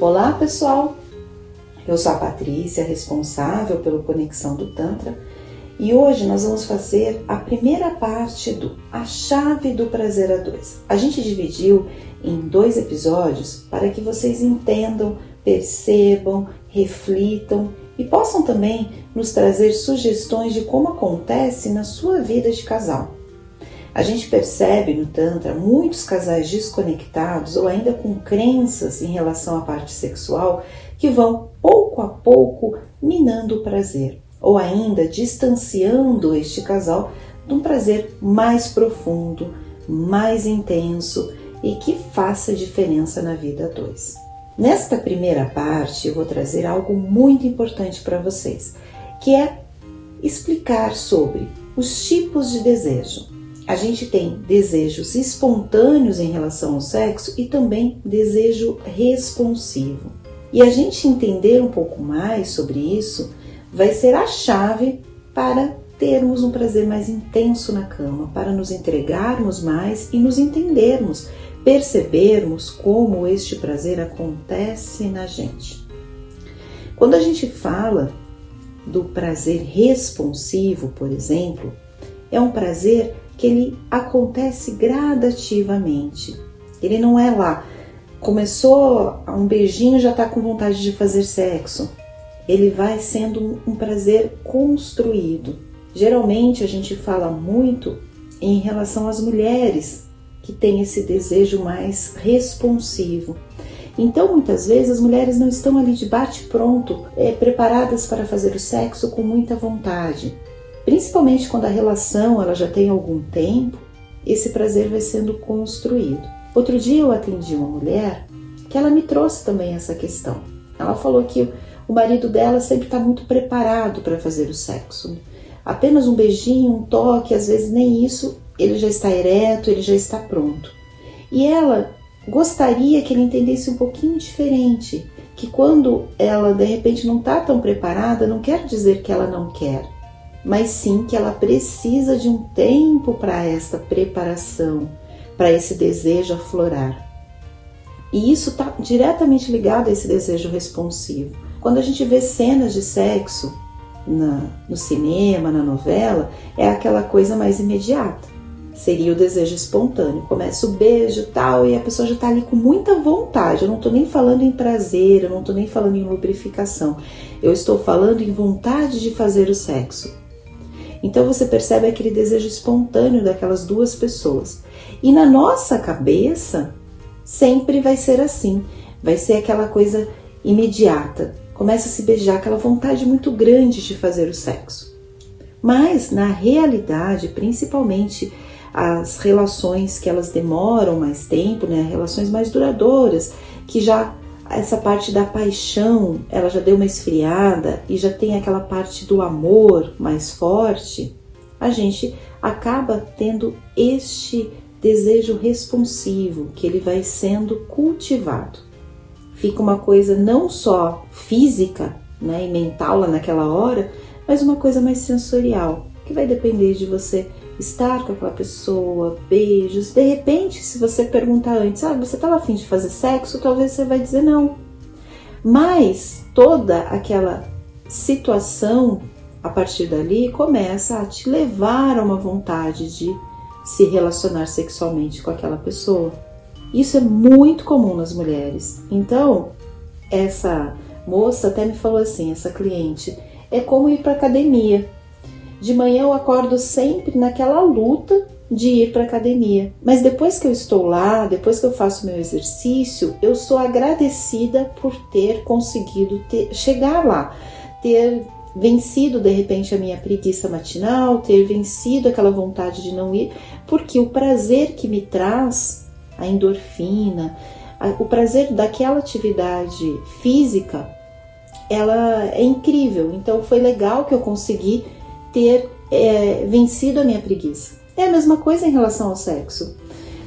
Olá pessoal, eu sou a Patrícia, responsável pelo Conexão do Tantra, e hoje nós vamos fazer a primeira parte do A Chave do Prazer a Dois. A gente dividiu em dois episódios para que vocês entendam, percebam, reflitam e possam também nos trazer sugestões de como acontece na sua vida de casal. A gente percebe no Tantra muitos casais desconectados ou ainda com crenças em relação à parte sexual que vão pouco a pouco minando o prazer ou ainda distanciando este casal de um prazer mais profundo, mais intenso e que faça diferença na vida a dois. Nesta primeira parte, eu vou trazer algo muito importante para vocês, que é explicar sobre os tipos de desejo a gente tem desejos espontâneos em relação ao sexo e também desejo responsivo. E a gente entender um pouco mais sobre isso vai ser a chave para termos um prazer mais intenso na cama, para nos entregarmos mais e nos entendermos, percebermos como este prazer acontece na gente. Quando a gente fala do prazer responsivo, por exemplo, é um prazer que ele acontece gradativamente. Ele não é lá, começou um beijinho já está com vontade de fazer sexo. Ele vai sendo um prazer construído. Geralmente a gente fala muito em relação às mulheres que têm esse desejo mais responsivo. Então, muitas vezes, as mulheres não estão ali de bate-pronto, é, preparadas para fazer o sexo com muita vontade. Principalmente quando a relação ela já tem algum tempo, esse prazer vai sendo construído. Outro dia eu atendi uma mulher que ela me trouxe também essa questão. Ela falou que o marido dela sempre está muito preparado para fazer o sexo. Apenas um beijinho, um toque, às vezes nem isso, ele já está ereto, ele já está pronto. E ela gostaria que ele entendesse um pouquinho diferente, que quando ela de repente não está tão preparada, não quer dizer que ela não quer mas sim que ela precisa de um tempo para esta preparação, para esse desejo aflorar. E isso está diretamente ligado a esse desejo responsivo. Quando a gente vê cenas de sexo na, no cinema, na novela, é aquela coisa mais imediata. Seria o desejo espontâneo. Começa o beijo tal, e a pessoa já está ali com muita vontade. Eu não estou nem falando em prazer, eu não estou nem falando em lubrificação. Eu estou falando em vontade de fazer o sexo. Então você percebe aquele desejo espontâneo daquelas duas pessoas. E na nossa cabeça, sempre vai ser assim. Vai ser aquela coisa imediata. Começa a se beijar, aquela vontade muito grande de fazer o sexo. Mas na realidade, principalmente as relações que elas demoram mais tempo, né, relações mais duradouras, que já essa parte da paixão, ela já deu uma esfriada e já tem aquela parte do amor mais forte, a gente acaba tendo este desejo responsivo que ele vai sendo cultivado. Fica uma coisa não só física né, e mental lá naquela hora, mas uma coisa mais sensorial, que vai depender de você estar com aquela pessoa, beijos. De repente, se você perguntar antes, ah, você estava afim de fazer sexo, talvez você vai dizer não. Mas toda aquela situação a partir dali começa a te levar a uma vontade de se relacionar sexualmente com aquela pessoa. Isso é muito comum nas mulheres. Então, essa moça até me falou assim, essa cliente, é como ir para academia. De manhã eu acordo sempre naquela luta de ir para academia, mas depois que eu estou lá, depois que eu faço meu exercício, eu sou agradecida por ter conseguido ter, chegar lá, ter vencido de repente a minha preguiça matinal, ter vencido aquela vontade de não ir, porque o prazer que me traz a endorfina, a, o prazer daquela atividade física, ela é incrível. Então foi legal que eu consegui ter é, vencido a minha preguiça. É a mesma coisa em relação ao sexo.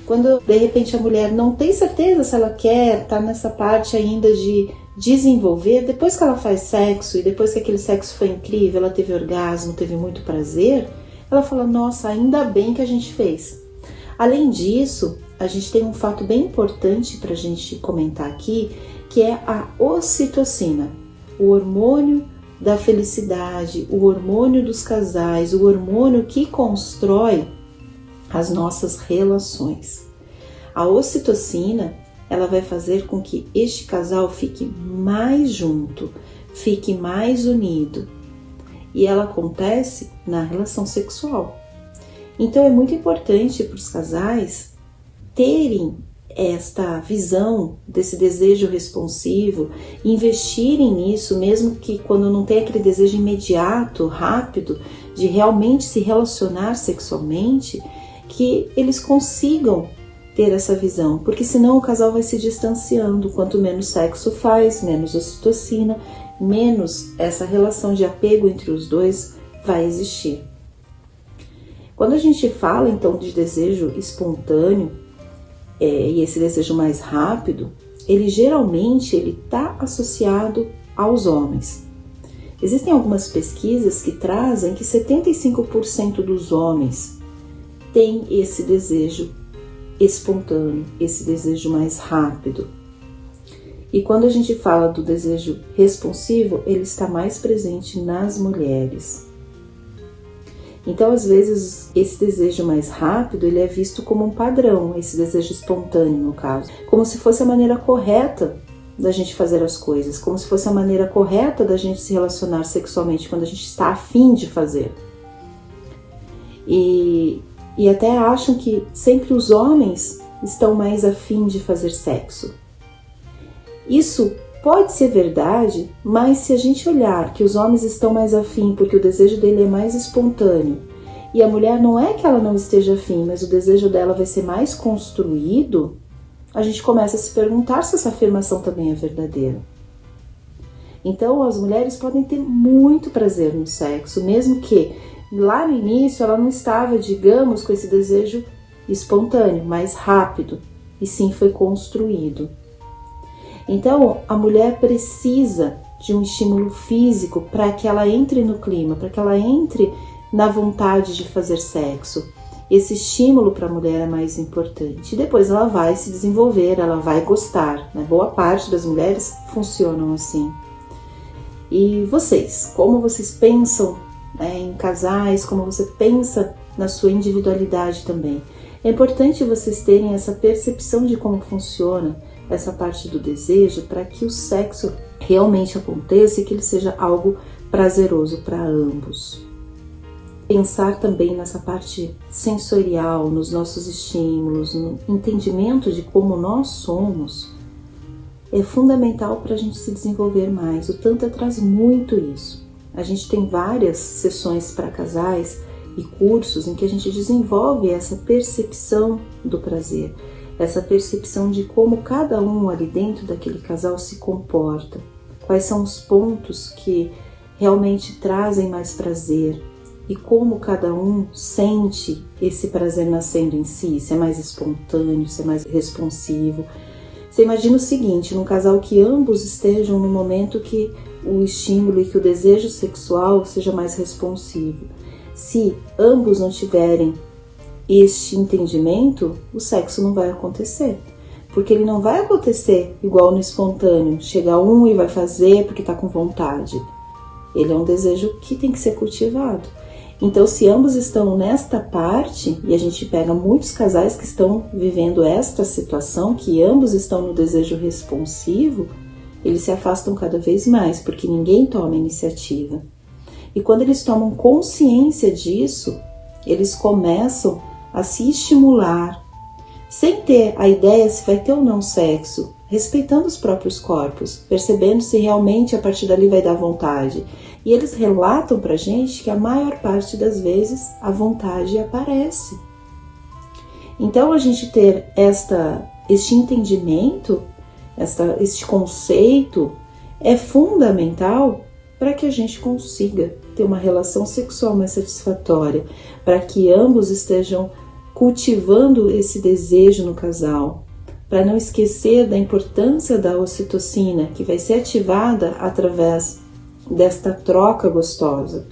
Quando de repente a mulher não tem certeza se ela quer, tá nessa parte ainda de desenvolver, depois que ela faz sexo e depois que aquele sexo foi incrível, ela teve orgasmo, teve muito prazer, ela fala: Nossa, ainda bem que a gente fez. Além disso, a gente tem um fato bem importante para a gente comentar aqui, que é a ocitocina, o hormônio da felicidade, o hormônio dos casais, o hormônio que constrói as nossas relações. A ocitocina, ela vai fazer com que este casal fique mais junto, fique mais unido. E ela acontece na relação sexual. Então é muito importante para os casais terem esta visão desse desejo responsivo, investirem nisso, mesmo que quando não tem aquele desejo imediato, rápido, de realmente se relacionar sexualmente, que eles consigam ter essa visão, porque senão o casal vai se distanciando. Quanto menos sexo faz, menos ocitocina, menos essa relação de apego entre os dois vai existir. Quando a gente fala então de desejo espontâneo é, e esse desejo mais rápido, ele geralmente ele está associado aos homens. Existem algumas pesquisas que trazem que 75% dos homens têm esse desejo espontâneo, esse desejo mais rápido. E quando a gente fala do desejo responsivo, ele está mais presente nas mulheres. Então, às vezes, esse desejo mais rápido, ele é visto como um padrão, esse desejo espontâneo, no caso, como se fosse a maneira correta da gente fazer as coisas, como se fosse a maneira correta da gente se relacionar sexualmente quando a gente está afim de fazer. E e até acham que sempre os homens estão mais afim de fazer sexo. Isso pode ser verdade, mas se a gente olhar que os homens estão mais afim porque o desejo dele é mais espontâneo e a mulher não é que ela não esteja afim, mas o desejo dela vai ser mais construído, a gente começa a se perguntar se essa afirmação também é verdadeira. Então, as mulheres podem ter muito prazer no sexo, mesmo que lá no início ela não estava, digamos, com esse desejo espontâneo, mais rápido, e sim foi construído. Então, a mulher precisa de um estímulo físico para que ela entre no clima, para que ela entre na vontade de fazer sexo. Esse estímulo para a mulher é mais importante. Depois ela vai se desenvolver, ela vai gostar. Né? Boa parte das mulheres funcionam assim. E vocês, como vocês pensam né, em casais, como você pensa na sua individualidade também. É importante vocês terem essa percepção de como funciona essa parte do desejo para que o sexo realmente aconteça e que ele seja algo prazeroso para ambos. Pensar também nessa parte sensorial, nos nossos estímulos, no entendimento de como nós somos, é fundamental para a gente se desenvolver mais. O Tantra traz muito isso. A gente tem várias sessões para casais e cursos em que a gente desenvolve essa percepção do prazer, essa percepção de como cada um ali dentro daquele casal se comporta, quais são os pontos que realmente trazem mais prazer e como cada um sente esse prazer nascendo em si, se é mais espontâneo, se é mais responsivo. Você imagina o seguinte, num casal que ambos estejam no momento que o estímulo e que o desejo sexual seja mais responsivo. Se ambos não tiverem este entendimento, o sexo não vai acontecer. Porque ele não vai acontecer igual no espontâneo, chega um e vai fazer porque está com vontade. Ele é um desejo que tem que ser cultivado. Então, se ambos estão nesta parte, e a gente pega muitos casais que estão vivendo esta situação, que ambos estão no desejo responsivo, eles se afastam cada vez mais porque ninguém toma iniciativa. E quando eles tomam consciência disso, eles começam a se estimular, sem ter a ideia se vai ter ou não sexo, respeitando os próprios corpos, percebendo se realmente a partir dali vai dar vontade. E eles relatam pra gente que a maior parte das vezes a vontade aparece. Então a gente ter esta este entendimento esta, este conceito é fundamental para que a gente consiga ter uma relação sexual mais satisfatória, para que ambos estejam cultivando esse desejo no casal, para não esquecer da importância da ocitocina que vai ser ativada através desta troca gostosa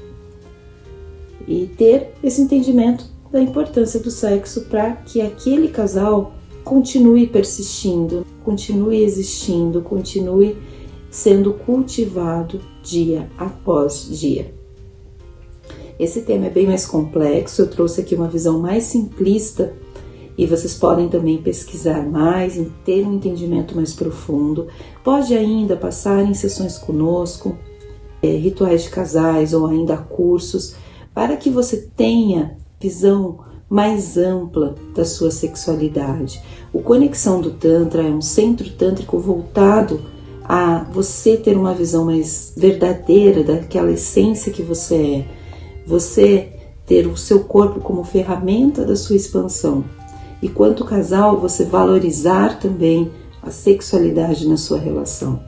e ter esse entendimento da importância do sexo para que aquele casal continue persistindo. continue existindo, continue sendo cultivado dia após dia. Esse tema é bem mais complexo, eu trouxe aqui uma visão mais simplista e vocês podem também pesquisar mais e ter um entendimento mais profundo. Pode ainda passar em sessões conosco, é, rituais de casais ou ainda cursos, para que você tenha visão mais ampla da sua sexualidade. O Conexão do Tantra é um centro tântrico voltado a você ter uma visão mais verdadeira daquela essência que você é. Você ter o seu corpo como ferramenta da sua expansão. E quanto casal, você valorizar também a sexualidade na sua relação.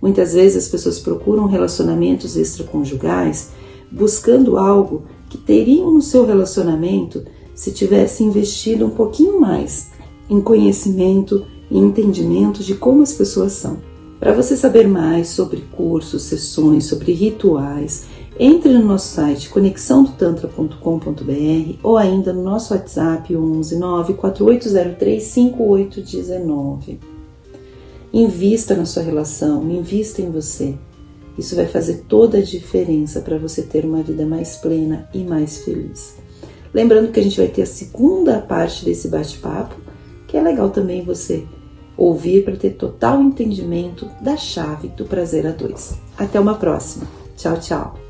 Muitas vezes as pessoas procuram relacionamentos extraconjugais buscando algo que teriam no seu relacionamento se tivesse investido um pouquinho mais em conhecimento e entendimento de como as pessoas são. Para você saber mais sobre cursos, sessões, sobre rituais, entre no nosso site conexãodotantra.com.br ou ainda no nosso WhatsApp 11 94803 5819. Invista na sua relação, invista em você. Isso vai fazer toda a diferença para você ter uma vida mais plena e mais feliz. Lembrando que a gente vai ter a segunda parte desse bate-papo, que é legal também você ouvir para ter total entendimento da chave do prazer a dois. Até uma próxima. Tchau, tchau.